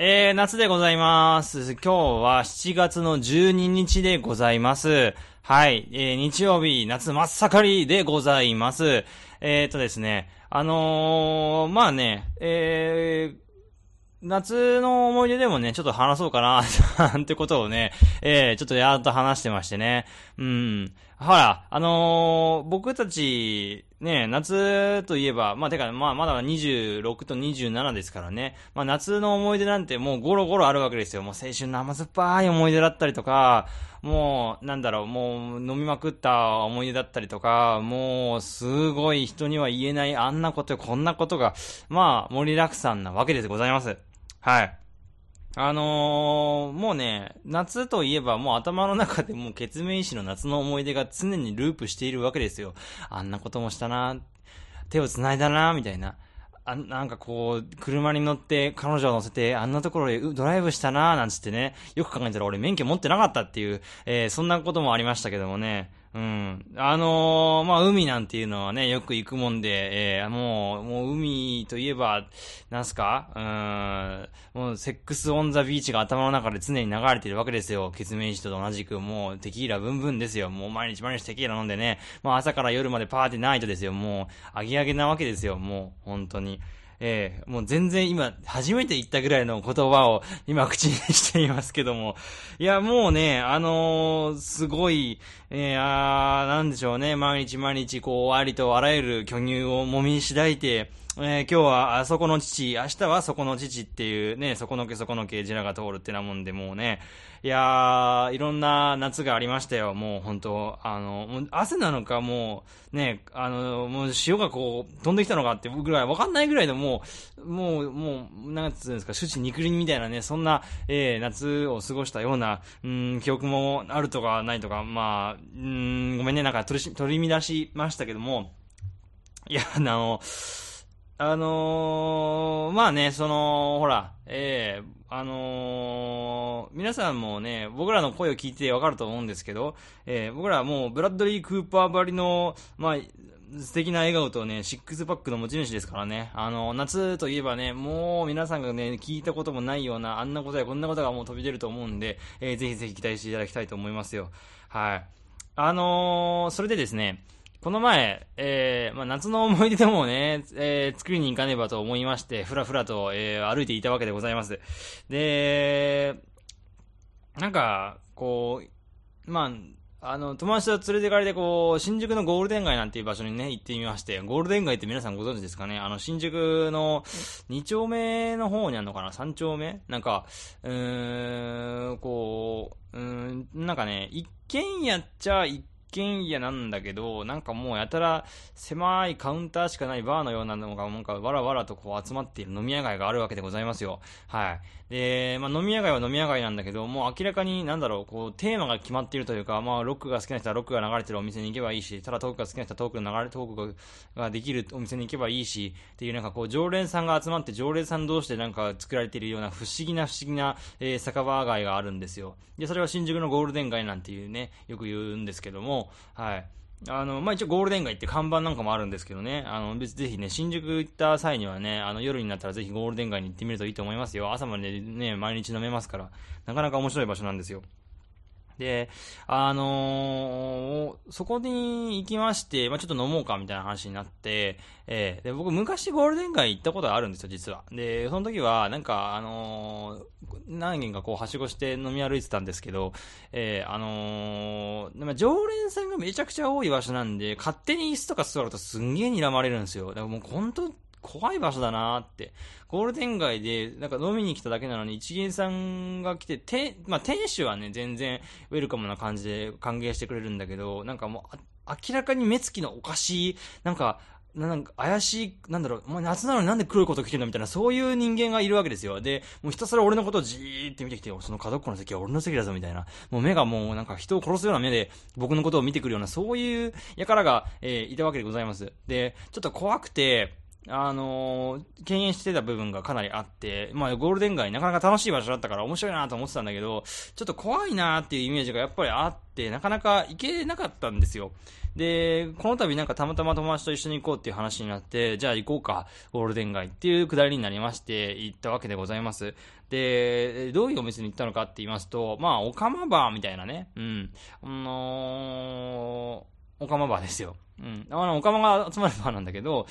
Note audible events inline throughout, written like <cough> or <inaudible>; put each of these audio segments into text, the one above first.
えー、夏でございます。今日は7月の12日でございます。はい。えー、日曜日、夏真っ盛りでございます。えーとですね、あのー、まあね、えー、夏の思い出でもね、ちょっと話そうかな、<laughs> なんてことをね、えー、ちょっとやっと話してましてね。うん。ほら、あのー、僕たち、ね、夏といえば、まあ、てか、まあ、まだ26と27ですからね。まあ、夏の思い出なんてもうゴロゴロあるわけですよ。もう青春の甘酸っぱい思い出だったりとか、もう、なんだろう、もう飲みまくった思い出だったりとか、もう、すごい人には言えないあんなことこんなことが、まあ、盛りだくさんなわけでございます。はい。あのー、もうね、夏といえばもう頭の中でもう決命石の夏の思い出が常にループしているわけですよ。あんなこともしたな、手を繋いだな、みたいな。あなんかこう、車に乗って彼女を乗せてあんなところでドライブしたな、なんつってね、よく考えたら俺免許持ってなかったっていう、えー、そんなこともありましたけどもね。うん。あのー、まあ、海なんていうのはね、よく行くもんで、えー、もう、もう海といえば、なんすか？うん、もう、セックスオンザビーチが頭の中で常に流れてるわけですよ。血明石と同じく、もう、テキーラブンブンですよ。もう、毎日毎日テキーラ飲んでね、もう朝から夜までパーティーナイトですよ。もう、アゲアゲなわけですよ。もう、本当に。ええー、もう全然今、初めて言ったぐらいの言葉を今口にしていますけども。いや、もうね、あのー、すごい、えー、あー、なんでしょうね、毎日毎日、こう、ありとあらゆる巨乳を揉みしだいて、えー、今日はあそこの父、明日はそこの父っていうね、そこのけそこのけジラが通るってなもんで、もうね、いやー、いろんな夏がありましたよ、もう本当あの、もう汗なのか、もう、ね、あの、もう潮がこう、飛んできたのかってぐらい、わかんないぐらいのもう、もう、もう、なんつうんですか、主地肉林みたいなね、そんな、えー、夏を過ごしたような、うん、記憶もあるとかないとか、まあ、うん、ごめんね、なんか取り、取り乱しましたけども、いや、あの、あのー、まあね、その、ほら、ええー、あのー、皆さんもね、僕らの声を聞いてわかると思うんですけど、えー、僕らはもう、ブラッドリー・クーパーばりの、まあ、素敵な笑顔とね、シックスパックの持ち主ですからね。あの、夏といえばね、もう皆さんがね、聞いたこともないような、あんなことやこんなことがもう飛び出ると思うんで、えー、ぜひぜひ期待していただきたいと思いますよ。はい。あのー、それでですね、この前、えー、まあ、夏の思い出でもね、えー、作りに行かねばと思いまして、ふらふらと、えー、歩いていたわけでございます。で、なんか、こう、まあ、あの、友達と連れてかれて、こう、新宿のゴールデン街なんていう場所にね、行ってみまして、ゴールデン街って皆さんご存知ですかね？あの、新宿の2丁目の方にあるのかな ?3 丁目？なんか、うーん、こう、うん、なんかね、一軒家っちゃ一軒家なんだけど、なんかもうやたら狭いカウンターしかないバーのようなのが、なんかわらわらとこう集まっている飲み屋街があるわけでございますよ。はい。で、まあ飲み屋街は飲み屋街なんだけど、もう明らかになんだろう、こうテーマが決まっているというか、まあロックが好きな人はロックが流れてるお店に行けばいいし、ただトークが好きな人はトークの流れ、トークができるお店に行けばいいし、っていうなんかこう常連さんが集まって常連さん同士でなんか作られているような不思議な不思議な、えー、酒場街があるんですよ。で、それは新宿のゴールデン街なんていうね、よく言うんですけども、はい。あの、まあ、一応ゴールデン街って看板なんかもあるんですけどね、あの、別ぜひね、新宿行った際にはね、あの、夜になったらぜひゴールデン街に行ってみるといいと思いますよ。朝までね、毎日飲めますから、なかなか面白い場所なんですよ。で、あのー、そこに行きまして、まあ、ちょっと飲もうかみたいな話になって、えー、で、僕昔ゴールデン街行ったことがあるんですよ、実は。で、その時は、なんか、あのー、何軒かこう、はしごして飲み歩いてたんですけど、えー、あのー、常連さんがめちゃくちゃ多い場所なんで、勝手に椅子とか座るとすんげえ睨まれるんですよ。だからもう本当怖い場所だなって。ゴールデン街で、なんか飲みに来ただけなのに、一元さんが来て、て、まあ、店主はね、全然ウェルカムな感じで歓迎してくれるんだけど、なんかもう、明らかに目つきのおかしい、なんか、なんか怪しい、なんだろう、お前夏なのになんで黒いこと着てんのみたいな、そういう人間がいるわけですよ。で、もうひたすら俺のことをじーって見てきて、その角っこの席は俺の席だぞ、みたいな。もう目がもうなんか人を殺すような目で僕のことを見てくるような、そういう輩が、えー、いたわけでございます。で、ちょっと怖くて、あのー、敬遠してた部分がかなりあって、まあ、ゴールデン街なかなか楽しい場所だったから面白いなと思ってたんだけど、ちょっと怖いなっていうイメージがやっぱりあって、なかなか行けなかったんですよ。で、この度なんかたまたま友達と一緒に行こうっていう話になって、じゃあ行こうか、ゴールデン街っていうくだりになりまして、行ったわけでございます。で、どういうお店に行ったのかって言いますと、まあ、オカマバーみたいなね、うん、あのー、オカマバーですよ。うん。あの、オカマが集まるバーなんだけど、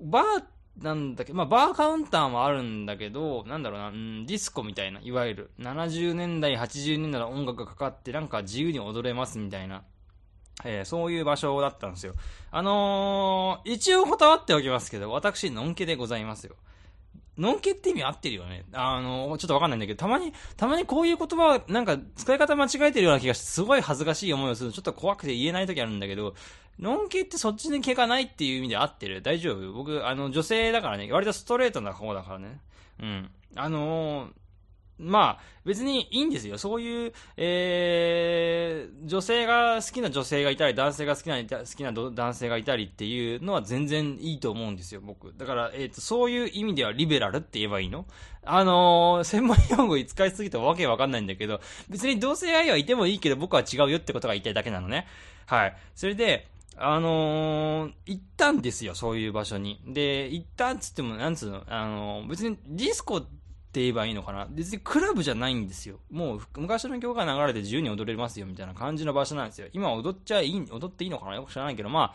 バーなんだけど、まあ、バーカウンターもあるんだけど、なんだろうな、うん、ディスコみたいな、いわゆる、70年代、80年代の音楽がかかって、なんか自由に踊れますみたいな、えー、そういう場所だったんですよ。あのー、一応断っておきますけど、私、のんけでございますよ。のんけって意味合ってるよね。あの、ちょっとわかんないんだけど、たまに、たまにこういう言葉、なんか使い方間違えてるような気がして、すごい恥ずかしい思いをするちょっと怖くて言えない時あるんだけど、のんけってそっちに毛がないっていう意味で合ってる？大丈夫？僕、あの、女性だからね、割とストレートな方だからね。うん。あのー、まあ、別にいいんですよ。そういう、えー、女性が好きな女性がいたり、男性が好きな、好きな男性がいたりっていうのは全然いいと思うんですよ、僕。だから、えっ、ー、と、そういう意味ではリベラルって言えばいいの？あのー、専門用語使いすぎてわけわかんないんだけど、別に同性愛はいてもいいけど僕は違うよってことが言いたいだけなのね。はい。それで、あのー、行ったんですよ、そういう場所に。で、行ったっつっても、なんつうの、あのー、別にディスコって言えばいいのかな。別にクラブじゃないんですよ。もう昔の曲が流れて自由に踊れますよみたいな感じの場所なんですよ。今踊っちゃいい、踊っていいのかなよく知らないけど、まあ、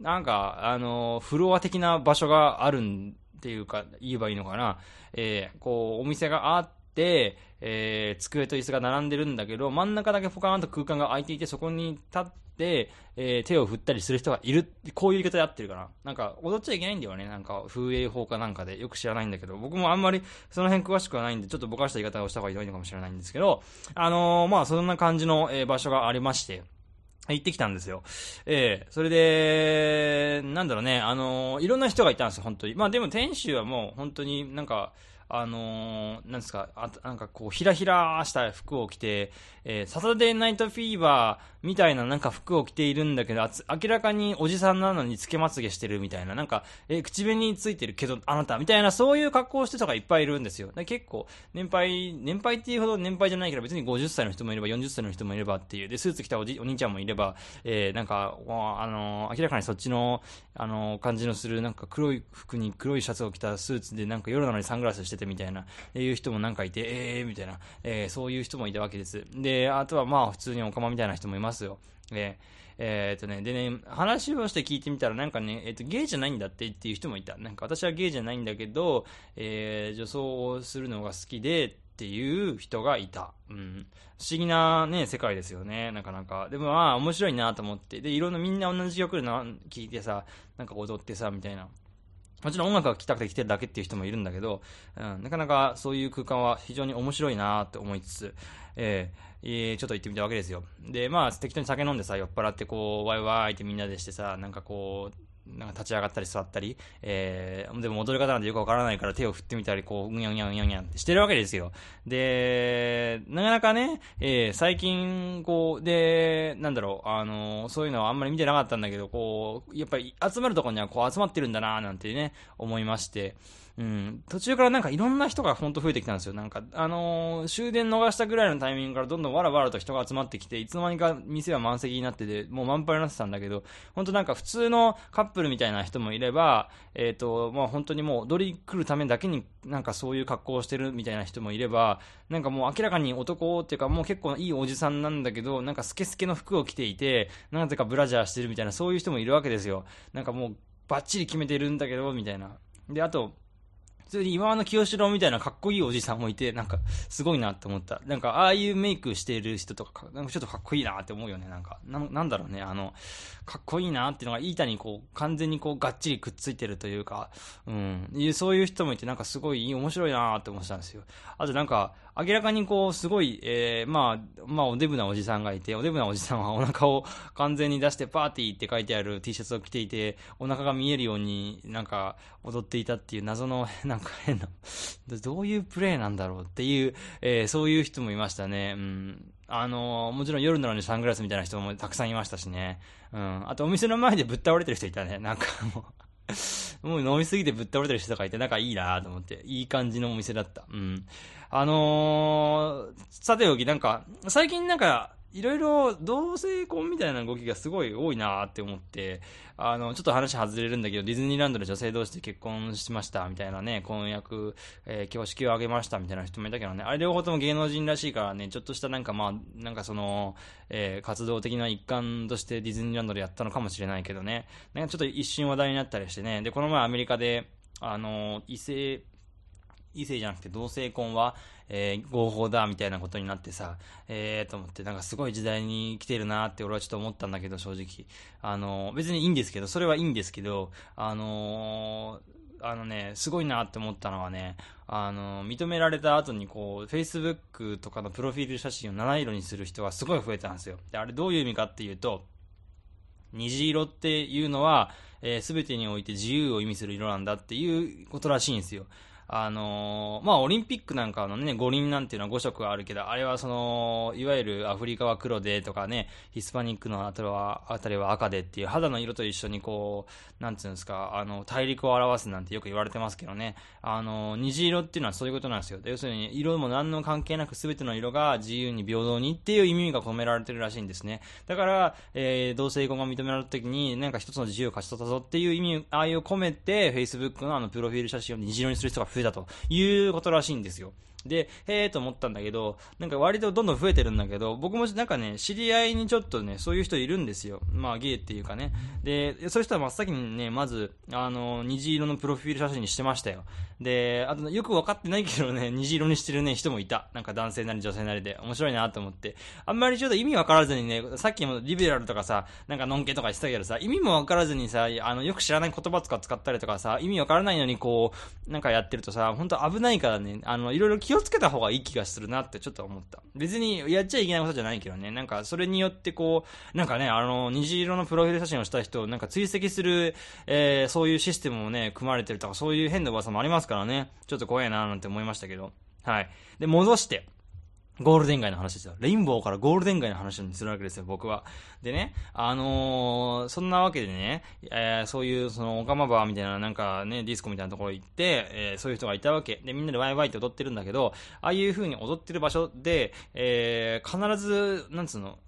なんか、あの、フロア的な場所があるんっていうか、言えばいいのかな。えー、こう、お店があって、えー、机と椅子が並んでるんだけど、真ん中だけポカーンと空間が空いていて、そこに立って、えー、手を振ったりする人がいる。こういう言い方で合ってるかな。なんか、踊っちゃいけないんだよね。なんか、風営法かなんかで。よく知らないんだけど、僕もあんまりその辺詳しくはないんで、ちょっとぼかした言い方をした方がいいのかもしれないんですけど、あのー、まあ、そんな感じの、えー、場所がありまして、行ってきたんですよ。ええー、それで、なんだろうね、あの、いろんな人がいたんですよ、本当に。まあでも店主はもう本当になんか、あのー、なんですか、あなんかこう、ひらひらした服を着て、えー、サタデーナイトフィーバーみたいななんか服を着ているんだけど、明らかにおじさんなのにつけまつげしてるみたいな、なんか、えー、口紅についてるけど、あなたみたいな、そういう格好をしてたがいっぱいいるんですよ。結構、年配、年配っていうほど年配じゃないけど、別に50歳の人もいれば、40歳の人もいればっていう、で、スーツ着たおじお兄ちゃんもいれば、えー、なんか、あのー、明らかにそっちの、あのー、感じのする、なんか黒い服に黒いシャツを着たスーツで、なんか夜なのにサングラスしててみたいな、いう人もなんかいて、えー、みたいな、えー、そういう人もいたわけです。で、あとはまあ、普通にオカマみたいな人もいますよ。えーえー、っとね、でね、話をして聞いてみたら、なんかね、えー、っと、ゲイじゃないんだってっていう人もいた。なんか私はゲイじゃないんだけど、えー、女装をするのが好きでっていう人がいた。うん。不思議なね、世界ですよね、なかなか。でもまあ、面白いなと思って。で、いろんなみんな同じ曲でな聞いてさ、なんか踊ってさ、みたいな。もちろん音楽が聴きたくて来てるだけっていう人もいるんだけど、うん、なかなかそういう空間は非常に面白いなって思いつつ、えー、えー、ちょっと行ってみたわけですよ。で、まあ、適当に酒飲んでさ、酔っ払ってこう、ワイワイってみんなでしてさ、なんかこう、なんか立ち上がったり座ったり、えー、でも踊り方なんてよくわからないから手を振ってみたり、こう、うにゃうにゃうにゃうにゃってしてるわけですよ。で、なかなかね、えー、最近、こう、で、なんだろう、あのー、そういうのはあんまり見てなかったんだけど、こう、やっぱり集まるところにはこう集まってるんだななんてね、思いまして、うん、途中からなんかいろんな人がほんと増えてきたんですよ。なんか、あのー、終電逃したぐらいのタイミングからどんどんわらわらと人が集まってきて、いつの間にか店は満席になってて、もう満杯になってたんだけど、本当なんか普通のカップルみたいな人もいれば、えっ、ー、と、まあ本当にもう踊り来るためだけになんかそういう格好をしてるみたいな人もいれば、なんかもう明らかに男っていうかもう結構いいおじさんなんだけど、なんかスケスケの服を着ていて、なぜかブラジャーしてるみたいな、そういう人もいるわけですよ。なんかもうバッチリ決めてるんだけど、みたいな。で、あと、普通に今の清志郎みたいなかっこいいおじさんもいて、なんか、すごいなって思った。なんか、ああいうメイクしてる人とか、なんかちょっとかっこいいなって思うよね。なんか、ななんだろうね、あの、かっこいいなっていうのが、板にこう、完全にこう、がっちりくっついてるというか、うん、そういう人もいて、なんかすごい面白いなって思ってたんですよ。あとなんか、明らかにこう、すごい、えー、まあ、まあ、おデブなおじさんがいて、おデブなおじさんはお腹を完全に出して、パーティーって書いてある T シャツを着ていて、お腹が見えるようになんか踊っていたっていう謎の、<laughs> なんか変な、どういうプレイなんだろうっていう、えー、そういう人もいましたね。うん。あの、もちろん夜なのにサングラスみたいな人もたくさんいましたしね。うん。あとお店の前でぶっ倒れてる人いたね。なんかもう <laughs> もう飲みすぎてぶっ倒れてる人とかいて、なんかいいなと思って、いい感じのお店だった。うん。あのー、さておき、なんか、最近なんか、いろいろ同性婚みたいな動きがすごい多いなって思って、あの、ちょっと話外れるんだけど、ディズニーランドで女性同士で結婚しましたみたいなね、婚約、えー、挙式を挙げましたみたいな人もいたけどね、あれ両方とも芸能人らしいからね、ちょっとしたなんかまあ、なんかその、えー、活動的な一環としてディズニーランドでやったのかもしれないけどね、なんかちょっと一瞬話題になったりしてね、で、この前アメリカで、あの、異性、異性じゃなくて同性婚は、えー、合法だみたいなことになってさ、えーと思って、なんかすごい時代に来てるなって俺はちょっと思ったんだけど、正直。あの、別にいいんですけど、それはいいんですけど、あのー、あのね、すごいなって思ったのはね、あの、認められた後にこう、Facebook とかのプロフィール写真を七色にする人がすごい増えたんですよ。で、あれどういう意味かっていうと、虹色っていうのは、えー、全てにおいて自由を意味する色なんだっていうことらしいんですよ。あのー、まあ、オリンピックなんかのね、五輪なんていうのは5色あるけど、あれはその、いわゆるアフリカは黒でとかね、ヒスパニックのあたりは、あたりは赤でっていう肌の色と一緒にこう、なんつうんですか、あの、大陸を表すなんてよく言われてますけどね、あの、虹色っていうのはそういうことなんですよ。要するに、色も何の関係なく全ての色が自由に平等にっていう意味が込められてるらしいんですね。だから、えー、同性婚が認められた時に、なんか一つの自由を勝ち取ったぞっていう意味、ああいう込めて、Facebook のあの、プロフィール写真を虹色にする人が増えたということらしいんですよ。で、へえと思ったんだけど、なんか割とどんどん増えてるんだけど、僕もなんかね、知り合いにちょっとね、そういう人いるんですよ。まあゲイっていうかね。で、そういう人は真っ先にね、まず、あの、虹色のプロフィール写真にしてましたよ。で、あと、よく分かってないけどね、虹色にしてるね、人もいた。なんか男性なり女性なりで。面白いなと思って。あんまりちょっと意味分からずにね、さっきもリベラルとかさ、なんかのんけとか言ってたけどさ、意味も分からずにさ、あの、よく知らない言葉とか使ったりとかさ、意味分からないのにこう、なんかやってるとさ、本当危ないからね、あの、いろいろ気ををつけた方がいい気がするなってちょっと思った。別にやっちゃいけないことじゃないけどね、なんかそれによってこう、なんかね、あの、虹色のプロフィール写真をした人をなんか追跡する、えー、そういうシステムもね、組まれてるとか、そういう変な噂もありますからね、ちょっと怖いななんて思いましたけど。はい。で、戻して、ゴールデン街の話ですよ。レインボーからゴールデン街の話にするわけですよ、僕は。でね、あのー、そんなわけでね、えー、そういう、その、オカマバーみたいな、なんかね、ディスコみたいなところ行って、えー、そういう人がいたわけ。で、みんなでワイワイって踊ってるんだけど、ああいう風に踊ってる場所で、えー、必ず、なんつうの、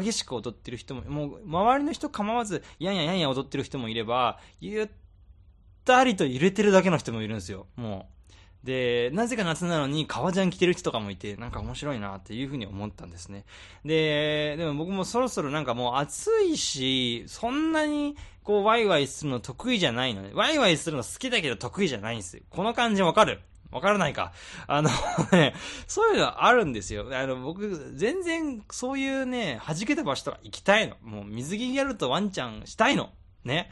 激しく踊ってる人も、もう、周りの人構わず、やんやんやんや踊ってる人もいれば、ゆったりと揺れてるだけの人もいるんですよ、もう。で、なぜか夏なのに革ジャン着てる人とかもいて、なんか面白いなっていうふうに思ったんですね。で、でも僕もそろそろなんかもう暑いし、そんなにこうワイワイするの得意じゃないのね。ワイワイするの好きだけど得意じゃないんですよ。この感じわかる？わからないか？あのね、そういうのあるんですよ。あの、僕、全然そういうね、弾けた場所とか行きたいの。もう水着やるとワンちゃんしたいの。ね。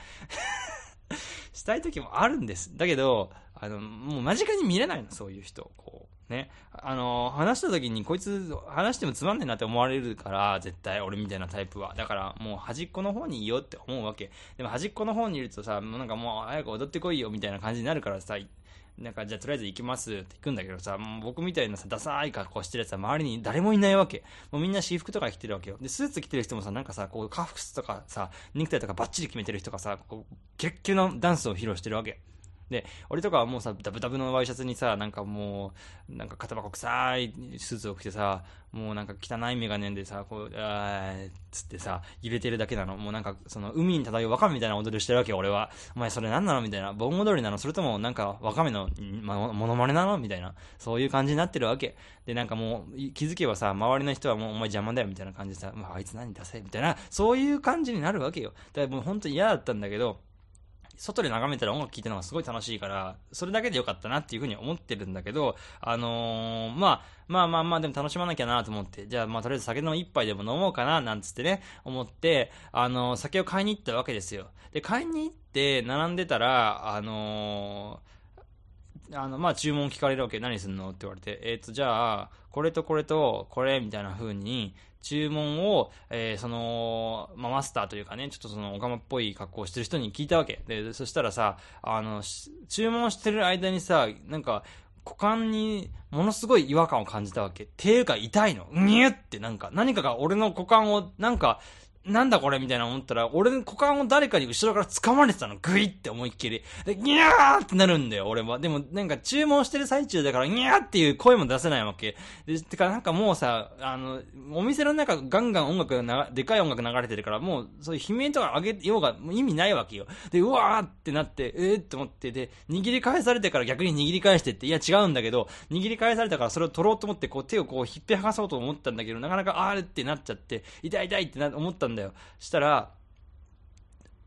<laughs> したい時もあるんです。だけど、あの、もう間近に見れないの、そういう人。こう、ね。あの、話した時にこいつ話してもつまんねえなって思われるから、絶対俺みたいなタイプは。だからもう端っこの方にいよって思うわけ。でも端っこの方にいるとさ、もうなんかもう早く踊ってこいよみたいな感じになるからさ、なんか、じゃあとりあえず行きますって行くんだけどさ、もう僕みたいなさ、ダサい格好してるやつは周りに誰もいないわけ。もうみんな私服とか着てるわけよ。で、スーツ着てる人もさ、なんかさ、こう、カフスとかさ、ネクタイとかバッチリ決めてる人がさ、こう、キレッキレのダンスを披露してるわけ。で、俺とかはもうさ、ダブダブのワイシャツにさ、なんかもう、なんか肩箱臭いスーツを着てさ、もうなんか汚いメガネでさ、こう、あーっつってさ、揺れてるだけなの。もうなんか、その、海に漂うワカメみたいな踊りをしてるわけよ、俺は。お前それ何なのみたいな。盆踊りなのそれともなんか、ワカメの、ま、モノマネなの？みたいな。そういう感じになってるわけ。で、なんかもう、気づけばさ、周りの人はもうお前邪魔だよ、みたいな感じでさ、あいつ何出せみたいな、そういう感じになるわけよ。だからもう本当に嫌だったんだけど、外で眺めたら音楽聴いてるのがすごい楽しいから、それだけでよかったなっていうふうに思ってるんだけど、あのー、まあ、まあまあまあ、でも楽しまなきゃなと思って、じゃあまあとりあえず酒の一杯でも飲もうかな、なんつってね、思って、あのー、酒を買いに行ったわけですよ。で、買いに行って、並んでたら、あのー、あの、まあ、注文聞かれるわけ。何すんのって言われて。えっ、ー、と、じゃあ、これとこれとこれみたいな風に、注文を、えー、その、まあ、マスターというかね、ちょっとその、オカマっぽい格好をしてる人に聞いたわけ。で、そしたらさ、あの、注文してる間にさ、なんか、股間にものすごい違和感を感じたわけ。ていうか痛いの。にゅってなんか、何かが俺の股間をなんかなんだこれみたいな思ったら、俺の股間を誰かに後ろから掴まれてたの。グイって思いっきり。で、ギャーってなるんだよ、俺は。でも、なんか注文してる最中だから、ギャーっていう声も出せないわけ。で、てかなんかもうさ、あの、お店の中ガンガン音楽が、でかい音楽流れてるから、もう、そういう悲鳴とか上げようが意味ないわけよ。で、うわーってなって、えーって思って、で、握り返されてから逆に握り返してって、いや違うんだけど、握り返されたからそれを取ろうと思って、こう手をこう引っぺ剥がそうと思ったんだけど、なかなかあーってなっちゃって、痛い痛いってな思ったんだよ。したら、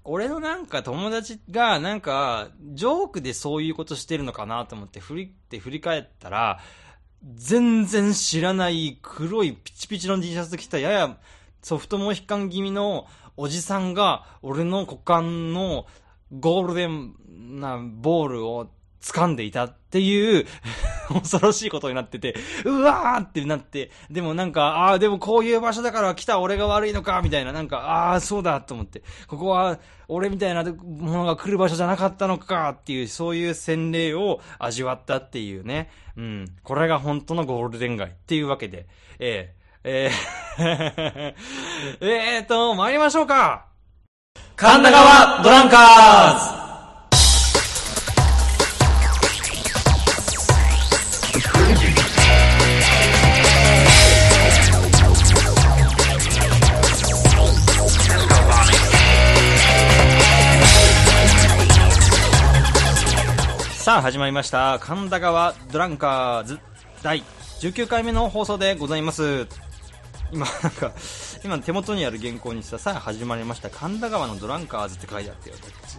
俺のなんか友達がなんか、ジョークでそういうことしてるのかなと思って振りって振り返ったら、全然知らない黒いピチピチの T シャツ着たややソフトモヒカン気味のおじさんが俺の股間のゴールデンなボールを掴んでいたっていう <laughs> 恐ろしいことになってて、うわーってなって、でもなんか、ああ、でもこういう場所だから来た俺が悪いのか、みたいな、なんか、ああ、そうだと思って、ここは俺みたいなものが来る場所じゃなかったのかっていう、そういう洗礼を味わったっていうね。うん。これが本当のゴールデン街っていうわけで、ええ。えー <laughs> えーと、参りましょうか。神田川ドランカーズ。さあ始まりました。神田川ドランカーズ第19回目の放送でございます。今なんか今手元にある原稿にささあ始まりました。神田川のドランカーズって書いてあって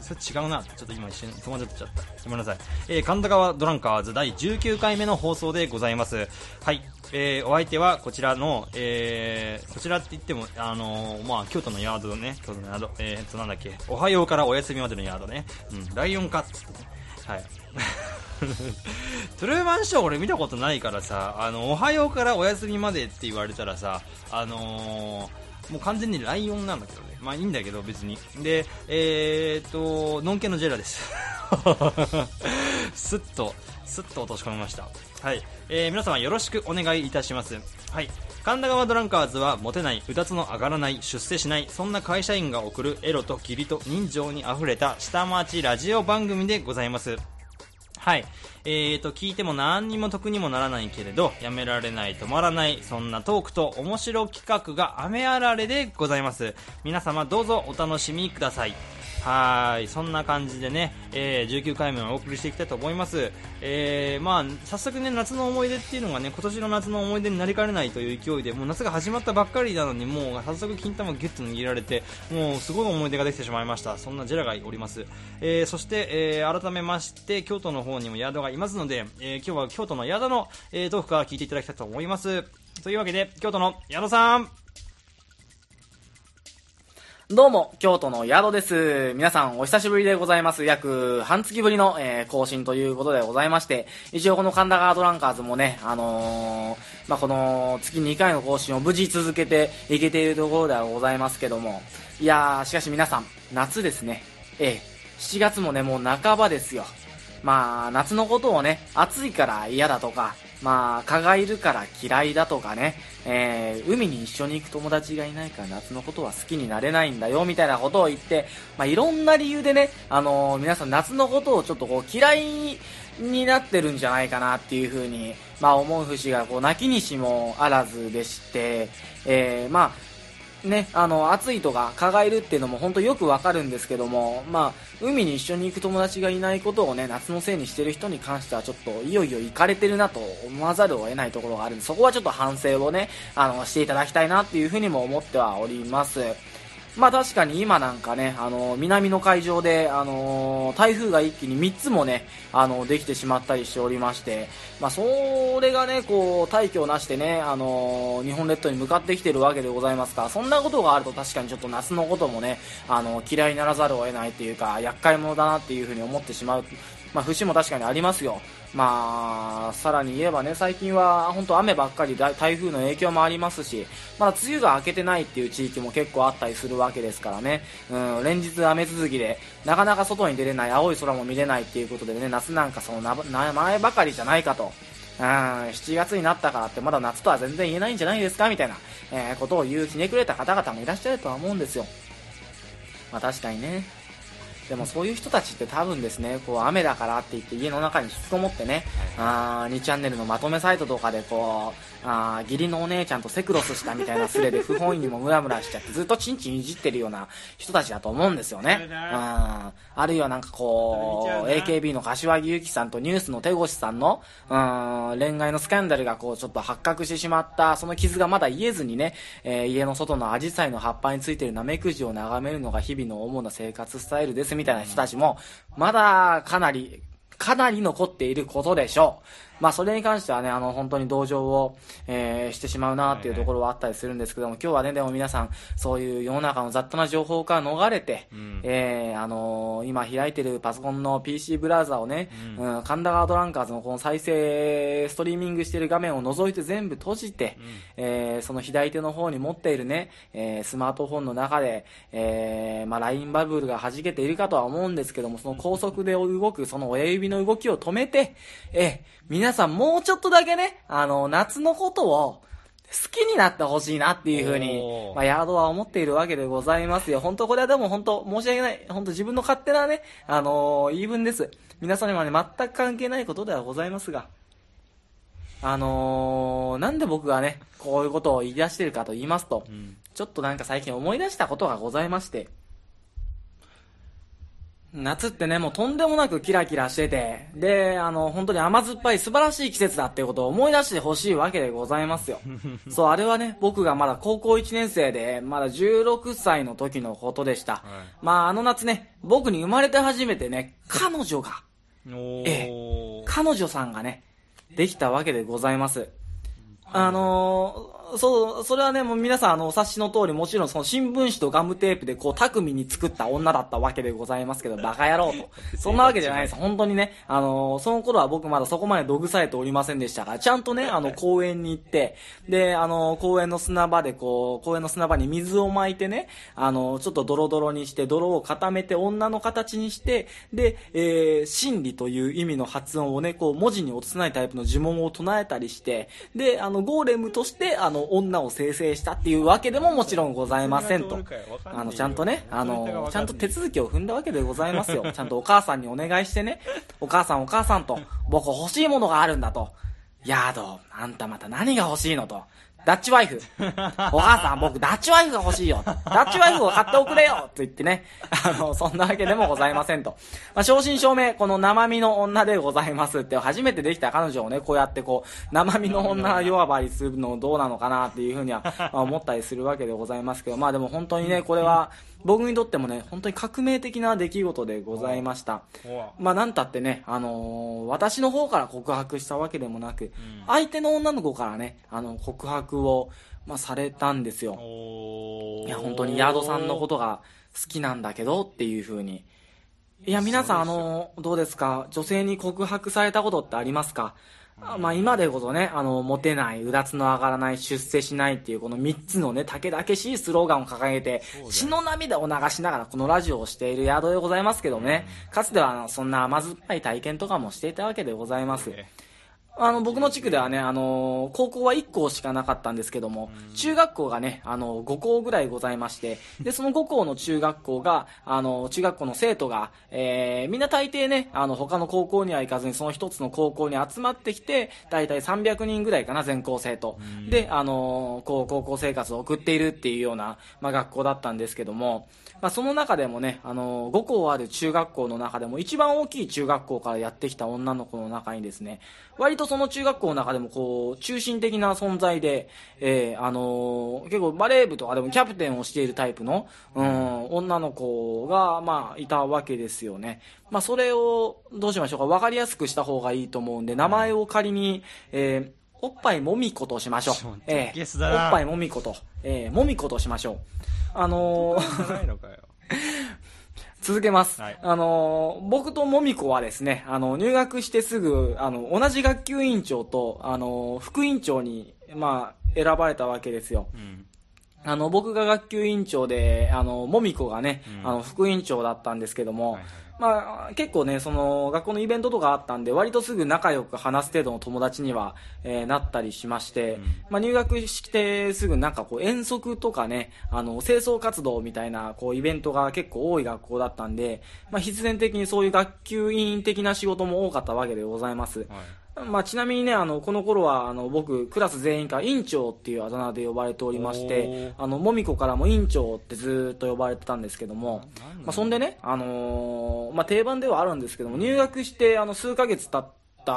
それ違うな。ちょっと今一瞬戸惑っちゃった。ごめんなさい、えー、神田川ドランカーズ第19回目の放送でございます。はい。えー、お相手はこちらの、えー、こちらって言っても、あのー、まあ、京都のヤードね、京都のヤード、えー、っと、なんだっけ、おはようからお休みまでのヤードね、うん、ライオンカッツってね、はい。<laughs> トゥルーマンショー俺見たことないからさ、あの、おはようからお休みまでって言われたらさ、あのー、もう完全にライオンなんだけどね。まあいいんだけど別に。で、えー、っと、ノンケのジェラです。<laughs> スッと、スッと落とし込みました。はい。えー、皆様よろしくお願いいたします。はい。神田川ドランカーズはモテない、うたつの上がらない、出世しない、そんな会社員が送るエロと義理と人情に溢れた下町ラジオ番組でございます。はい。えーと、聞いても何にも得にもならないけれど、やめられない、止まらない、そんなトークと面白企画が雨あられでございます。皆様どうぞお楽しみください。はい、そんな感じでね、えー、19回目をお送りしていきたいと思います。えー、まあ、早速ね、夏の思い出っていうのがね、今年の夏の思い出になりかねないという勢いで、もう夏が始まったばっかりなのに、もう早速金玉ギュッと握られて、もうすごい思い出ができてしまいました。そんなジェラがおります。えー、そして、えー、改めまして、京都の方にも宿がいますので、えー、今日は京都の宿の、えー、トークから聞いていただきたいと思います。というわけで、京都の宿さんどうも、京都の宿です。皆さん、お久しぶりでございます。約半月ぶりの、えー、更新ということでございまして、一応この神田川ドランカーズもね、あのー、まあ、この月2回の更新を無事続けていけているところではございますけども、いやー、しかし皆さん、夏ですね。ええ7月もね、もう半ばですよ。まあ、夏のことをね、暑いから嫌だとか、まあ、蚊がいるから嫌いだとかね、えー、海に一緒に行く友達がいないから夏のことは好きになれないんだよ、みたいなことを言って、まあ、いろんな理由でね、あのー、皆さん夏のことをちょっとこう嫌いになってるんじゃないかなっていうふうに、まあ、思う節が、こう、泣きにしもあらずでして、えー、まあ、ね、あの、暑いとか蚊がいるっていうのも本当よくわかるんですけども、まあ、海に一緒に行く友達がいないことをね、夏のせいにしてる人に関してはちょっといよいよ行かれてるなと思わざるを得ないところがあるんで、そこはちょっと反省をね、あの、していただきたいなっていうふうにも思ってはおります。まあ確かに今なんかね、あの南の海上で、あの台風が一気に3つもね、あのできてしまったりしておりまして、まあそれがね、こう、大気をなしてね、あの日本列島に向かってきてるわけでございますから、そんなことがあると確かにちょっと夏のこともね、あの嫌いにならざるを得ないっていうか、厄介者だなっていうふうに思ってしまう、まあ節も確かにありますよ。まあ、さらに言えばね、最近は本当雨ばっかり台風の影響もありますし、まだ梅雨が明けてないっていう地域も結構あったりするわけですからね、うん、連日雨続きで、なかなか外に出れない、青い空も見れないっていうことでね、夏なんかその名前ばかりじゃないかとあ7月になったからってまだ夏とは全然言えないんじゃないですかみたいな、えー、ことを言うひねくれた方々もいらっしゃるとは思うんですよ。まあ確かにね。でもそういう人たちって多分ですね、こう雨だからって言って家の中に引きこもってね、あ2チャンネルのまとめサイトとかでこう、あ義理のお姉ちゃんとセクロスしたみたいなスレで不本意にもムラムラしちゃってずっとチンチンいじってるような人たちだと思うんですよね。ああるいはなんかこう、AKB の柏木由紀さんとニュースの手越さんの、うん、恋愛のスキャンダルがこうちょっと発覚してしまった、その傷がまだ癒えずにね、えー、家の外のアジサイの葉っぱについてるナメクジを眺めるのが日々の主な生活スタイルですみたいな人たちも、まだかなり、かなり残っていることでしょう。まあ、それに関してはね、あの、本当に同情を、えー、してしまうなっていうところはあったりするんですけども、今日はね、でも皆さん、そういう世の中の雑多な情報から逃れて、うん、えー、あのー、今開いてるパソコンの PC ブラウザをね、うん、うん、神田川ドランカーズのこの再生、ストリーミングしてる画面を除いて全部閉じて、うん、えー、その左手の方に持っているね、えー、スマートフォンの中で、えー、まあ、ラインバブルが弾けているかとは思うんですけども、その高速で動く、その親指の動きを止めて、えー、皆さんもうちょっとだけね、あの、夏のことを、好きになってほしいなっていうふうに、まあ、ヤードは思っているわけでございますよ。本当これはでも本当申し訳ない。本当自分の勝手なね、あのー、言い分です。皆さんにはね、全く関係ないことではございますが。あのー、なんで僕がね、こういうことを言い出してるかと言いますと、うん、ちょっとなんか最近思い出したことがございまして、夏ってね、もうとんでもなくキラキラしてて、で、あの、本当に甘酸っぱい素晴らしい季節だっていうことを思い出してほしいわけでございますよ。<laughs> そう、あれはね、僕がまだ高校1年生で、まだ16歳の時のことでした。はい、まあ、あの夏ね、僕に生まれて初めてね、彼女が、ええ、彼女さんがね、できたわけでございます。あのそう、それはね、もう皆さん、あの、お察しの通り、もちろんその新聞紙とガムテープでこう、巧みに作った女だったわけでございますけど、<laughs> バカ野郎と。そんなわけじゃないです。<laughs> 本当にね、あの、その頃は僕まだそこまで毒されておりませんでしたから、ちゃんとね、あの、公園に行って、で、あの、公園の砂場でこう、公園の砂場に水を巻いてね、あの、ちょっとドロドロにして、泥を固めて女の形にして、で、えー、真理という意味の発音をね、こう、文字に落とせないタイプの呪文を唱えたりして、で、あの、ゴーレムとして、あの、女を生成したっていうわけでももちろんございませんと。あの、ちゃんとね、あの、ちゃんと手続きを踏んだわけでございますよ。<laughs> ちゃんとお母さんにお願いしてね、お母さんお母さんと、僕欲しいものがあるんだと。ヤード、あんたまた何が欲しいのと。ダッチワイフ。<laughs> お母さん、僕、ダッチワイフが欲しいよ。ダッチワイフを買っておくれよと言ってね。あの、そんなわけでもございませんと。まあ、正真正銘、この生身の女でございますって、初めてできた彼女をね、こうやってこう、生身の女弱張りするのどうなのかなっていうふうには、まあ、思ったりするわけでございますけど、まあでも本当にね、これは、僕にとってもね、本当に革命的な出来事でございました。まあ、なんたってね、あのー、私の方から告白したわけでもなく、うん、相手の女の子からね、あの、告白を、まあ、されたんですよ。いや、本当にヤードさんのことが好きなんだけどっていう風に。いや、皆さん、あのー、どうですか？女性に告白されたことってありますか？まあ今でこそね、あの、モテない、うだつの上がらない、出世しないっていうこの3つのね、竹けしいスローガンを掲げて、血の涙を流しながらこのラジオをしている宿でございますけどね、かつてはそんな甘酸っぱい体験とかもしていたわけでございます。あの、僕の地区ではね、あの高校は1校しかなかったんですけども、中学校がね、あの5校ぐらいございまして、で、その5校の中学校が、あの中学校の生徒が、えー、みんな大抵ね、あの、他の高校には行かずに、その一つの高校に集まってきて、大体300人ぐらいかな、全校生徒。で、あのこう、高校生活を送っているっていうような、まあ、学校だったんですけども、まあ、その中でもね、あの5校ある中学校の中でも、一番大きい中学校からやってきた女の子の中にですね、割とその中学校の中でもこう、中心的な存在で、えー、あのー、結構バレー部とかでもキャプテンをしているタイプの、うん、女の子が、まあ、いたわけですよね。まあ、それを、どうしましょうか、わかりやすくした方がいいと思うんで、名前を仮に、えー、おっぱいもみことしましょう。ええー、おっぱいもみこと。えー、もみことしましょう。あのー、続けます。はい、あの、僕ともみこはですね、あの、入学してすぐ、あの、同じ学級委員長と、あの、副委員長に、まあ、選ばれたわけですよ。うんあの、僕が学級委員長で、あの、もみこがね、うん、あの、副委員長だったんですけども、はいはい、まあ、結構ね、その、学校のイベントとかあったんで、割とすぐ仲良く話す程度の友達には、えーなったりしまして、まあ、入学してすぐなんかこう、遠足とかね、あの、清掃活動みたいな、こう、イベントが結構多い学校だったんで、まあ、必然的にそういう学級委員的な仕事も多かったわけでございます。まあ、ちなみにね、あの、この頃は、あの、僕、クラス全員から委員長っていうあだ名で呼ばれておりまして、あの、もみこからも委員長ってずーっと呼ばれてたんですけども、まあ、そんでね、あのーまあ、定番ではあるんですけども、入学して、あの、数ヶ月経った、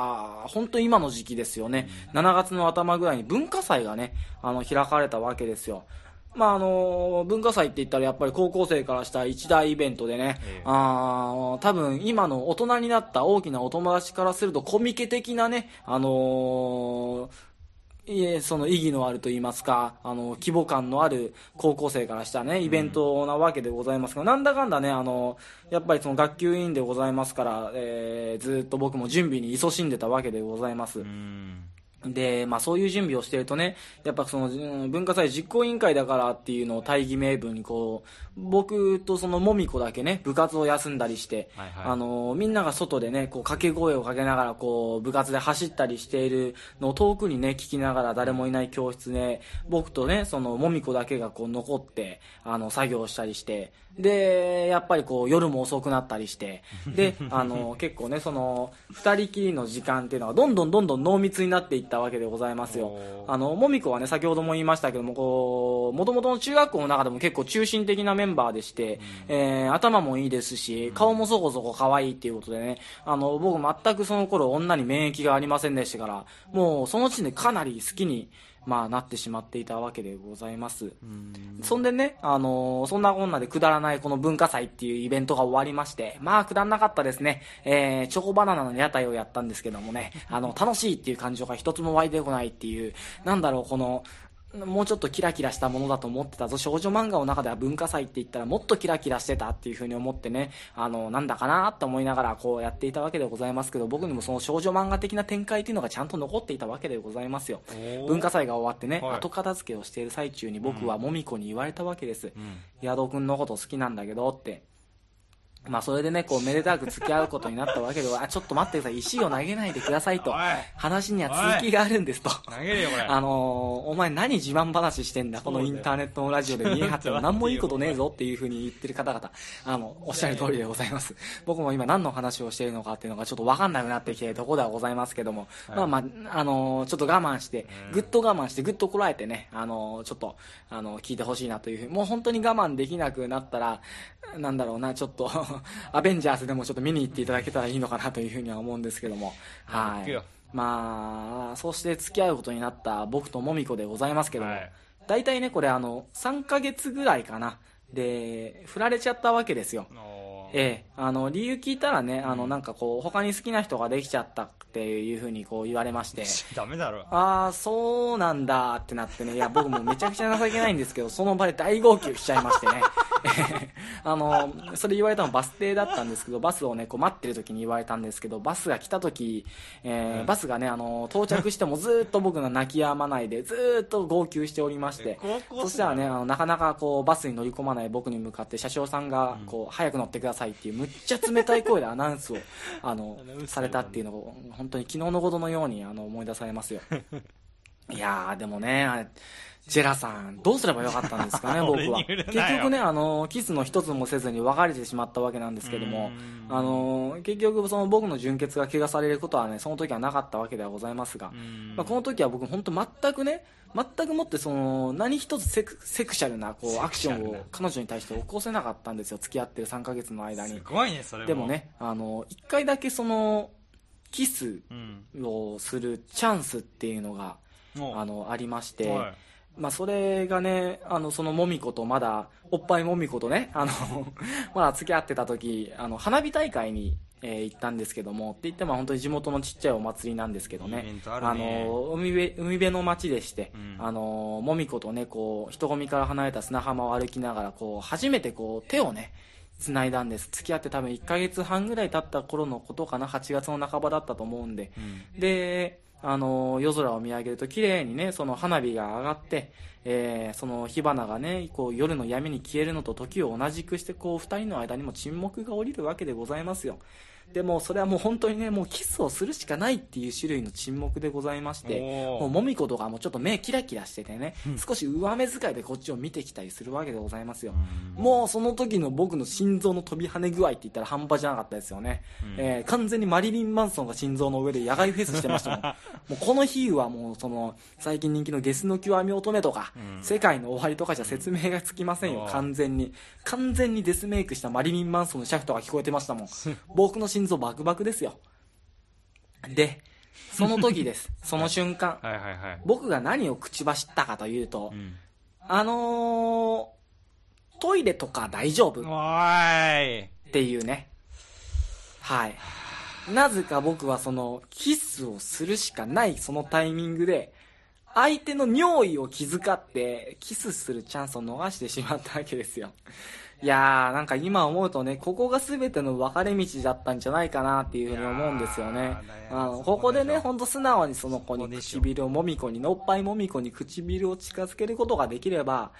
本当今の時期ですよね、7月の頭ぐらいに文化祭がね、あの、開かれたわけですよ。まああの文化祭って言ったらやっぱり高校生からしたら一大イベントでね、ええあー多分今の大人になった大きなお友達からするとコミケ的なね、あのーいえ、その意義のあると言いますか、あの、規模感のある高校生からしたらね、イベントなわけでございますが、なんだかんだね、あの、やっぱりその学級委員でございますから、えーずっと僕も準備に勤しんでたわけでございます。うん。で、まあそういう準備をしてるとね、やっぱその文化祭実行委員会だからっていうのを大義名分にこう、僕とそのもみこだけね、部活を休んだりして、はいはい。あの、みんなが外でね、こう掛け声をかけながらこう、部活で走ったりしているのを遠くにね、聞きながら誰もいない教室で、僕とね、そのもみこだけがこう残って、あの、作業したりして、で、やっぱりこう、夜も遅くなったりして、で、あの、<laughs> 結構ね、その、二人きりの時間っていうのがどんどんどんどん濃密になっていったわけでございますよ。あの、もみこはね、先ほども言いましたけども、こう、もともとの中学校の中でも結構中心的なメンバーでして、えー頭もいいですし、顔もそこそこ可愛いっていうことでね、あの、僕全くその頃女に免疫がありませんでしたから、もうその時点でかなり好きに、まあ、なってしまっていたわけでございます。そんでね、あのーそんなこんなでくだらないこの文化祭っていうイベントが終わりまして、まあくだらなかったですね。えー、チョコバナナの屋台をやったんですけどもね、あの、楽しいっていう感情が一つも湧いてこないっていう、なんだろう、この、もうちょっとキラキラしたものだと思ってたぞ。少女漫画の中では文化祭って言ったらもっとキラキラしてたっていう風に思ってね、あの、なんだかなって思いながらこうやっていたわけでございますけど、僕にもその少女漫画的な展開っていうのがちゃんと残っていたわけでございますよ。文化祭が終わってね、はい後片付けをしている最中に僕はもみこに言われたわけです。うん。ヤド君のこと好きなんだけどって。まあそれでね、こう、めでたく付き合うことになったわけでは、あ、ちょっと待ってください、石を投げないでくださいと。話には続きがあるんですと。投げるよ、これ。あのーお前何自慢話してんだ、このインターネットのラジオで見え張っても <laughs> 何もいいことねえぞっていう風に言ってる方々、あの、おっしゃる通りでございます。僕も今何の話をしているのかっていうのがちょっとわかんなくなってきているところではございますけども、まあまあ、あのーちょっと我慢して、ぐっと我慢して、ぐっとこらえてね、あのーちょっと、あの聞いてほしいなというふうに、もう本当に我慢できなくなったら、なんだろうな、ちょっと、アベンジャーズでもちょっと見に行っていただけたらいいのかなというふうには思うんですけども、はい。まあ、そうして付き合うことになった僕ともみこでございますけども、はい大体ね、これあの、3ヶ月ぐらいかな。で、振られちゃったわけですよ。ええ、あの、理由聞いたらね、あの、なんかこう、他に好きな人ができちゃったっていうふうにこう言われまして、ダメだろ。ああ、そうなんだってなってね、いや、僕もめちゃくちゃ情けないんですけど、その場で大号泣しちゃいましてね。<laughs> あの、それ言われたのバス停だったんですけど、バスをね、こう待ってる時に言われたんですけど、バスが来た時、えーバスがね、あの、到着してもずーっと僕が泣き止まないで、ずーっと号泣しておりましてそしたらね、あの、なかなかこう、バスに乗り込まない僕に向かって車掌さんが、こう、早く乗ってくださいっていう、むっちゃ冷たい声でアナウンスを、<laughs> あのされたっていうのを、本当に昨日のことのように、あの、思い出されますよ。<laughs> いやー、でもね、ジェラさん、どうすればよかったんですかね、<laughs> 僕は。結局ね、あの、キスの一つもせずに別れてしまったわけなんですけどもう、んあの、結局その僕の純潔が怪我されることはね、その時はなかったわけではございますが、んまあ、この時は僕本当全くね、全くもってその、何一つセクセクシャルなこうアクションを彼女に対して起こせなかったんですよ、付き合ってる3ヶ月の間にす。ごいね、それも。でも。ね、あの、一回だけその、キスうん。をするチャンスっていうのが、あの、ありまして、はいまあ、それがね、あの、そのもみことまだ、おっぱいもみことね、あの、<laughs> まだ付き合ってた時、あの、花火大会に、えー行ったんですけども、って言っても本当に地元のちっちゃいお祭りなんですけどね。ントあ、るね。の、海辺、海辺の街でして、うん。あの、もみことね、こう、人混みから離れた砂浜を歩きながら、こう、初めてこう、手をね、繋いだんです。付き合って多分1ヶ月半ぐらい経った頃のことかな、8月の半ばだったと思うんで、うん。で、あの夜空を見上げると綺麗にね、その花火が上がって、えー、その火花がね、こう夜の闇に消えるのと時を同じくして、こう二人の間にも沈黙が降りるわけでございますよ。でもそれはもう本当にねもうキスをするしかないっていう種類の沈黙でございましてもうもみことかもちょっと目キラキラしててね、うん、少し上目遣いでこっちを見てきたりするわけでございますよ、うん、もうその時の僕の心臓の飛び跳ね具合って言ったら半端じゃなかったですよね、うん、えー、完全にマリリン・マンソンが心臓の上で野外フェスしてましたもん。<laughs> もうこの日はもうその最近人気のゲスの極み乙女とか、世界の終わりとかじゃ説明がつきませんよ。完全に完全にデスメイクしたマリリン・マンソンのシャフトが聞こえてましたもん。僕の心臓バクバクですよ。で、その時です。<laughs> その瞬間。はいはいはい、僕が何を口走ったかというと、うん、あのー、トイレとか大丈夫？っていうね。はい。なぜか僕はその、キスをするしかないそのタイミングで、相手の尿意を気遣って、キスするチャンスを逃してしまったわけですよ。いやー、なんか今思うとね、ここが全ての分かれ道だったんじゃないかなっていうふうに思うんですよね。あのここでね、ほんと素直にその子に唇をもみこに、のっぱいもみこに唇を近づけることができれば、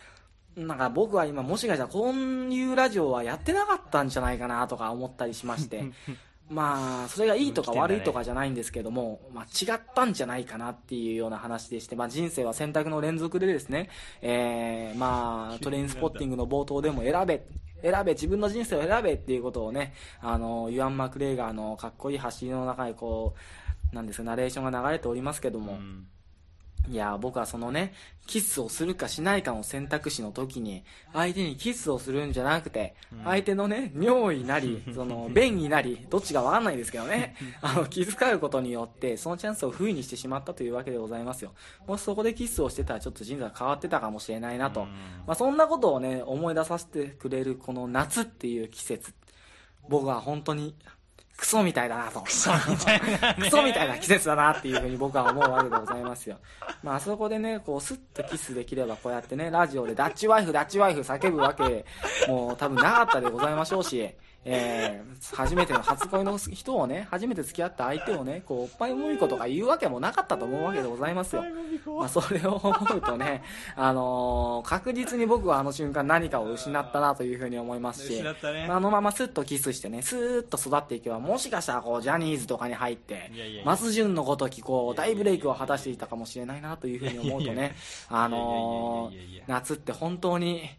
なんか僕は今もしかしたらこういうラジオはやってなかったんじゃないかなとか思ったりしまして、<laughs> まあ、それがいいとか悪いとかじゃないんですけども、まあ、違ったんじゃないかなっていうような話でして、まあ、人生は選択の連続でですね、えー、まあ、トレインスポッティングの冒頭でも選べ、選べ、自分の人生を選べっていうことをね、あの、ユアン・マクレーガーのかっこいい走りの中にこう、なんですか、ナレーションが流れておりますけども、うん。いや、僕はそのね、キスをするかしないかの選択肢の時に、相手にキスをするんじゃなくて、相手のね、尿意なり、<laughs> その、便意なり、どっちかわかんないですけどね、<laughs> あの、気遣うことによって、そのチャンスを不意にしてしまったというわけでございますよ。もしそこでキスをしてたら、ちょっと人生が変わってたかもしれないなと。まあ、そんなことをね、思い出させてくれる、この夏っていう季節。僕は本当にクソみたいだなと。クソみたいな、ね、クソみたいな季節だなっていうふうに僕は思うわけでございますよ。まあ、あそこでね、こう、スッとキスできれば、こうやってね、ラジオでダッチワイフ、ダッチワイフ叫ぶわけ、もう多分なかったでございましょうし、えー、初めての初恋の人をね、初めて付き合った相手をね、こう、おっぱいもみことか言うわけもなかったと思うわけでございますよ。まあ、それを思うとね、<laughs> あのー、確実に僕はあの瞬間何かを失ったなというふうに思いますし、ね、あのままスッとキスしてね、スーッと育っていけば、もしかしたらこう、ジャニーズとかに入って、松潤のごとき、こう、大ブレイクを果たしていたかもしれないなというふうに思うとね、あのー、夏って本当に、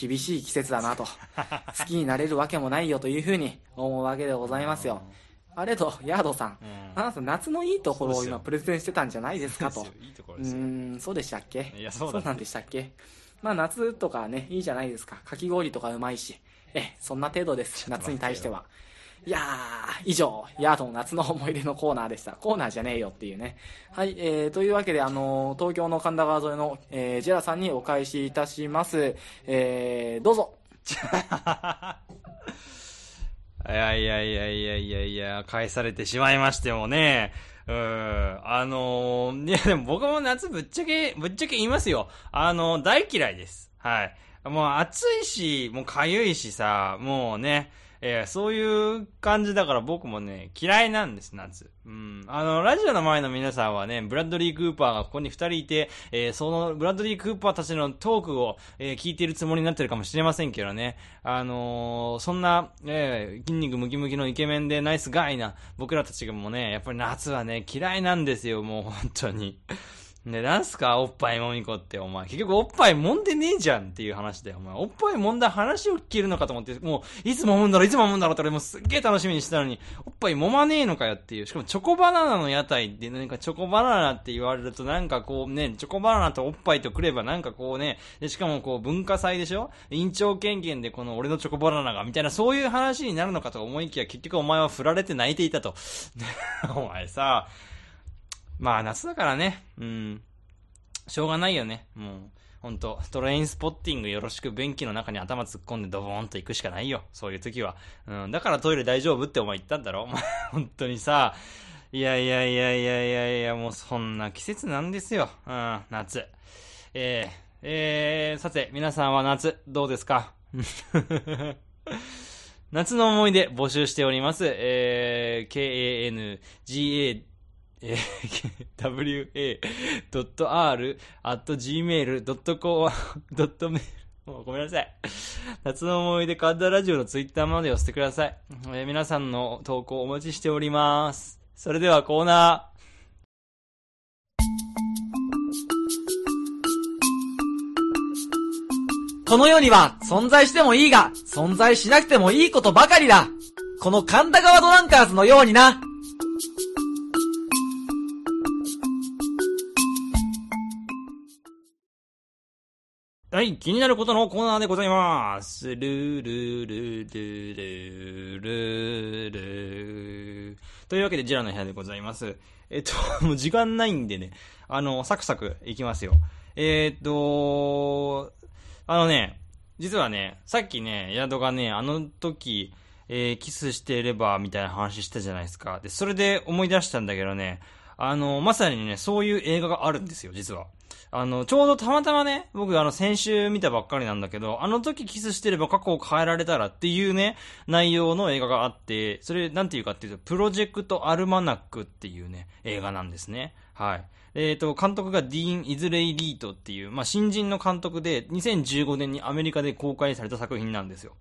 厳しい季節だなと、<laughs> 好きになれるわけもないよというふうに思うわけでございますよ。あれと、ヤードさん、あなた夏のいいところを今プレゼンしてたんじゃないですかと。うん、そうでしたっけ？いやそうそうなんでしたっけ？まあ夏とかね、いいじゃないですか。かき氷とかうまいし。え、そんな程度です。夏に対しては。いやー、以上、ヤードの夏の思い出のコーナーでした。コーナーじゃねえよっていうね。はい、えー、というわけで、あのー、東京の神田川沿いの、えー、ジェラさんにお返しいたします。えー、どうぞ。いやいやいやいやいやいや、返されてしまいましてもね。うん、あのー、いやでも僕も夏ぶっちゃけ、ぶっちゃけ言いますよ。あのー、大嫌いです。はい。もう暑いし、もう痒いしさ、もうね、えー、そういう感じだから僕もね、嫌いなんです、夏。うん。あの、ラジオの前の皆さんはね、ブラッドリー・クーパーがここに二人いて、えー、そのブラッドリー・クーパーたちのトークを、えー、聞いているつもりになってるかもしれませんけどね。あの、そんな、え筋肉ムキムキのイケメンでナイスガイな僕らたちがもね、やっぱり夏はね、嫌いなんですよ、もう本当に。ね、なんすかおっぱいもみこって、お前。結局おっぱい揉んでねえじゃんっていう話で、お前。おっぱい揉んだ話を聞けるのかと思って、もう、いつ揉むんだろ、いつ揉むんだろって俺もすっげえ楽しみにしてたのに、おっぱい揉まねえのかよっていう。しかもチョコバナナの屋台で、何かチョコバナナって言われると、なんかこうね、チョコバナナとおっぱいとくればなんかこうね、で、しかもこう文化祭でしょ？院長権限でこの俺のチョコバナナが、みたいなそういう話になるのかと思いきや、結局お前は振られて泣いていたと。<laughs> お前さ、まあ夏だからね、うん。しょうがないよね。もう、ほんと、トレインスポッティングよろしく便器の中に頭突っ込んでドボーンと行くしかないよ。そういう時は。うん、だからトイレ大丈夫ってお前言ったんだろお前、<laughs> 本当にさ、いやいやいやいやいやいや、もうそんな季節なんですよ。うん、夏。えー、えー、さて、皆さんは夏、どうですか？<laughs> 夏の思い出募集しております。えー、k-a-n-g-a えー、wa.r.gmail.com もうごめんなさい。夏の思い出カッダラジオのツイッターまで寄せてください。えー、皆さんの投稿お待ちしております。それではコーナーこの世には存在してもいいが、存在しなくてもいいことばかりだ。この神田川ドランカーズのようにな。はい、気になることのコーナーでございます。ルールルルルルルというわけで、ジラの部屋でございます。えっと、<laughs> もう時間ないんでね、あの、サクサクいきますよ。えー、っと、あのね、実はね、さっきね、宿がね、あの時、えーキスしてれば、みたいな話したじゃないですか。で、それで思い出したんだけどね、あの、まさにね、そういう映画があるんですよ、実は。あの、ちょうどたまたまね、僕あの、先週見たばっかりなんだけど、あの時キスしてれば過去を変えられたらっていうね、内容の映画があって、それ、なんていうかっていうと、プロジェクトアルマナックっていうね、映画なんですね。はい。えっ、と、監督がディーン・イズレイ・リートっていう、まあ、新人の監督で、2015年にアメリカで公開された作品なんですよ。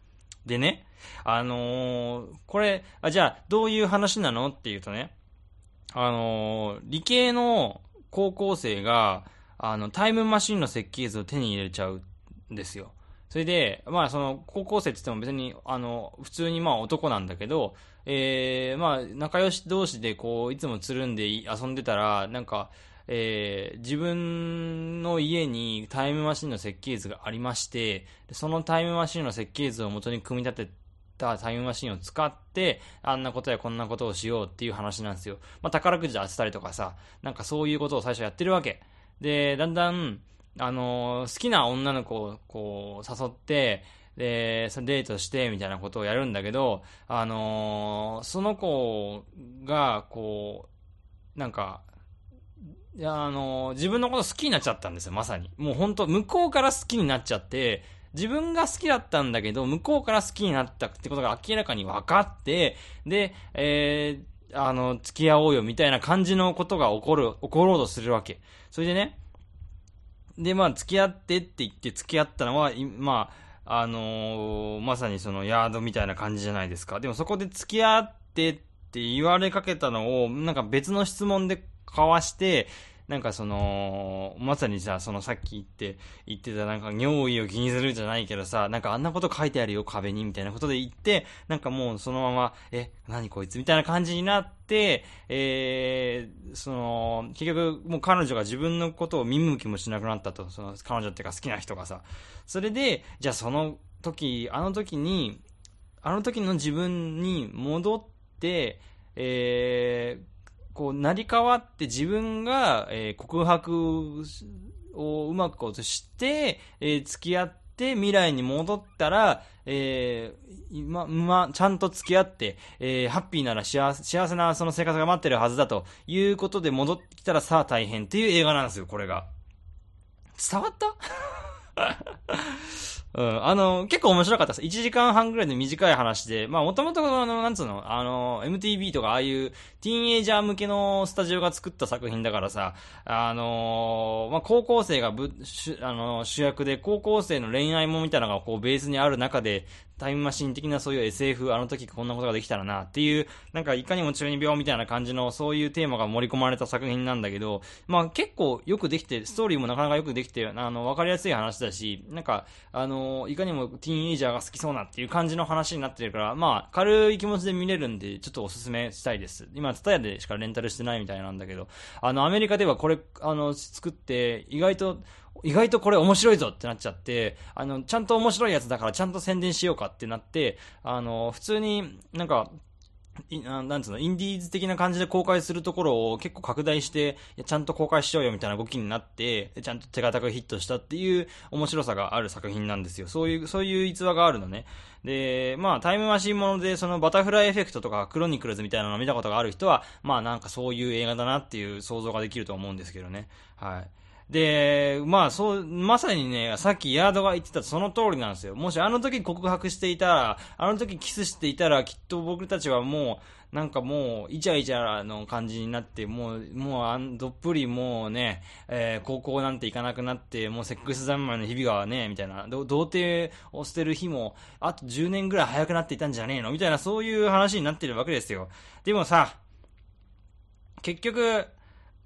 でね、あのーこれ、あ、じゃあ、どういう話なのっていうとね、あのー理系の高校生が、あの、タイムマシンの設計図を手に入れちゃうんですよ。それで、まあ、その、高校生って言っても別に、あの、普通にまあ男なんだけど、えー、まあ、仲良し同士でこう、いつもつるんで遊んでたら、なんか、えー、自分の家にタイムマシンの設計図がありまして、そのタイムマシンの設計図を元に組み立てたタイムマシンを使って、あんなことやこんなことをしようっていう話なんですよ。まあ、宝くじで当てたりとかさ、なんかそういうことを最初やってるわけ。で、だんだん、あの好きな女の子をこう誘って、で、そのデートしてみたいなことをやるんだけど、あのその子が、こう、なんか、あの自分のこと好きになっちゃったんですよ、まさに。もう本当向こうから好きになっちゃって、自分が好きだったんだけど、向こうから好きになったってことが明らかに分かって、で、えー、あの、付き合おうよみたいな感じのことが起こる、起ころうとするわけ。それでね、で、まあ、付き合ってって言って付き合ったのは、まあ、あのーまさにそのヤードみたいな感じじゃないですか。でもそこで付き合ってって言われかけたのを、なんか別の質問で交わして、なんかその、まさにさ、そのさっき言って、言ってたなんか尿意を気にするじゃないけどさ、なんかあんなこと書いてあるよ壁にみたいなことで言って、なんかもうそのまま、え、何こいつみたいな感じになって、えー、その、結局もう彼女が自分のことを見向きもしなくなったと、その彼女っていうか好きな人がさ、それで、じゃあその時、あの時に、あの時の自分に戻って、えー、こう、成り代わって自分が、えー告白をうまくこうして、えー付き合って未来に戻ったら、えー今、ま、ちゃんと付き合って、えーハッピーなら幸せ、幸せなその生活が待ってるはずだということで戻ってきたらさあ大変っていう映画なんですよ、これが。伝わった？うん、あの、結構面白かったです。1時間半ぐらいの短い話で、まあもともとあの、なんつうの、あの、MTV とかああいうティーンエイジャー向けのスタジオが作った作品だからさ、あのまあ高校生がぶ、あの、主役で高校生の恋愛もみたいなのがこうベースにある中で、タイムマシン的なそういう SF、あの時こんなことができたらなっていう、なんかいかにも中二病みたいな感じのそういうテーマが盛り込まれた作品なんだけど、まあ結構よくできて、ストーリーもなかなかよくできて、あの、わかりやすい話だし、なんか、あの、いかにもティーンエイジャーが好きそうなっていう感じの話になってるから、まあ軽い気持ちで見れるんで、ちょっとおすすめしたいです。今、ツタヤでしかレンタルしてないみたいなんだけど、あの、アメリカではこれ、あの、作って、意外と、意外とこれ面白いぞってなっちゃって、あの、ちゃんと面白いやつだからちゃんと宣伝しようかってなって、あの、普通になんか、なんつうの、インディーズ的な感じで公開するところを結構拡大して、ちゃんと公開しようよみたいな動きになって、ちゃんと手堅くヒットしたっていう面白さがある作品なんですよ。そういう、そういう逸話があるのね。で、まあ、タイムマシンもので、そのバタフライエフェクトとかクロニクルズみたいなのを見たことがある人は、まあなんかそういう映画だなっていう想像ができると思うんですけどね。はい。で、まあそう、まさにね、さっきヤードが言ってたその通りなんですよ。もしあの時告白していたら、あの時キスしていたら、きっと僕たちはもうなんかもう、イチャイチャの感じになって、もう、もう、どっぷりもうね、えー高校なんて行かなくなって、もうセックス三昧の日々がね、みたいな、童貞を捨てる日も、あと10年ぐらい早くなっていたんじゃねえの？みたいな、そういう話になってるわけですよ。でもさ、結局、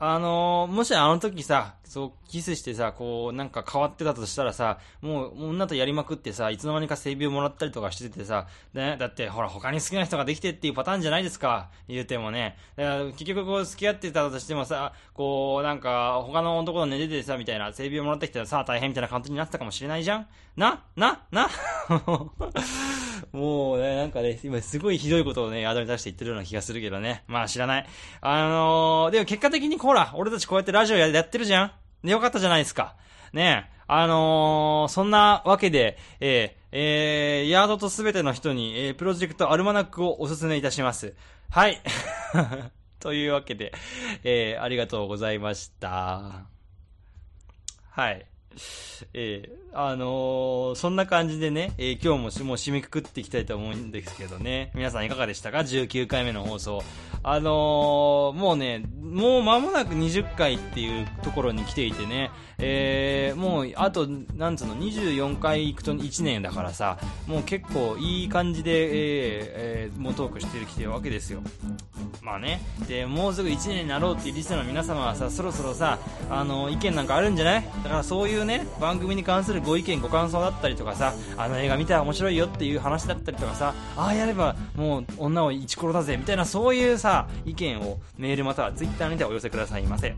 あのーもしあの時さ、そう、キスしてさ、こう、なんか変わってたとしたらさ、もう、女とやりまくってさ、いつの間にか性病もらったりとかしててさ、ね、だって、ほら、他に好きな人ができてっていうパターンじゃないですか、言うてもね。だから結局こう、付き合ってたとしてもさ、こう、なんか、他の男と寝ててさ、みたいな、性病もらってきたらさ、大変みたいな感じになってたかもしれないじゃん？な？な？な？<laughs> もうね、なんかね、今すごいひどいことをね、アドに出して言ってるような気がするけどね。まあ知らない。あのー、でも結果的にほら、俺たちこうやってラジオやってるじゃんで、よかったじゃないですか。ねえ。あのー、そんなわけで、えー、えー、ヤードとすべての人に、えー、プロジェクトアルマナックをおすすめいたします。はい。<laughs> というわけで、えー、ありがとうございました。はい。<laughs> えー、あのーそんな感じでね、えー今日もしもう締めくくっていきたいと思うんですけどね。皆さんいかがでしたか ?19 回目の放送。あのーもうね、もう間もなく20回っていうところに来ていてね、えーもうあと、なんつうの、24回行くと1年だからさ、もう結構いい感じで、えーえーもうトークしてきてるわけですよ。まあね。で、もうすぐ1年になろうっていうリスナーの皆様はさ、そろそろさ、あの、意見なんかあるんじゃない？だからそういうね、番組に関するご意見、ご感想だったりとかさ、あの映画見たら面白いよっていう話だったりとかさ、ああやればもう女をイチコロだぜ、みたいなそういうさ、意見をメールまたはツイッターにてお寄せくださいませ。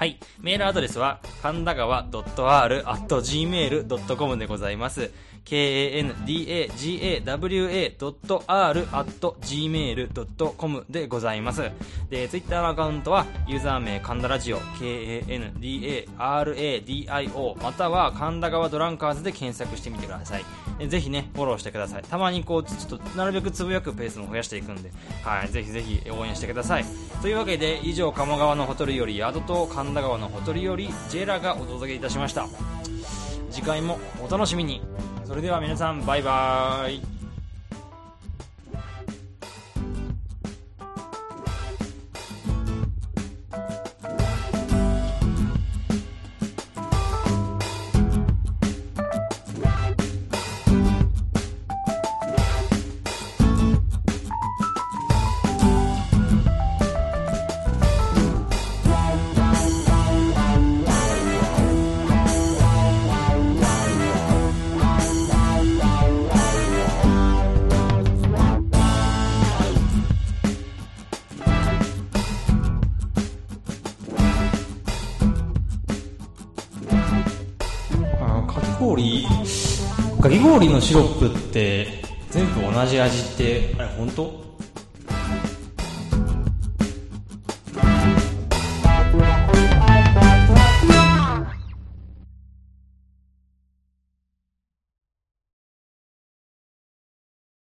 はい。メールアドレスは、神田川 .r.gmail.com でございます。kandagawa.r.gmail.com でございます。で、ツイッターのアカウントは、ユーザー名、神田ラジオ、kandaradio、または、神田川ドランカーズで検索してみてください。ぜひね、フォローしてください。たまにこう、ちょっと、なるべくつぶやくペースも増やしていくんで、はい。ぜひぜひ応援してください。というわけで、以上、鴨川のほとりより、宿と神田川のほとりより、ジェラがお届けいたしました。次回もお楽しみに。それでは皆さん、バイバーイ。のシロップって全部同じ味ってあれ本当？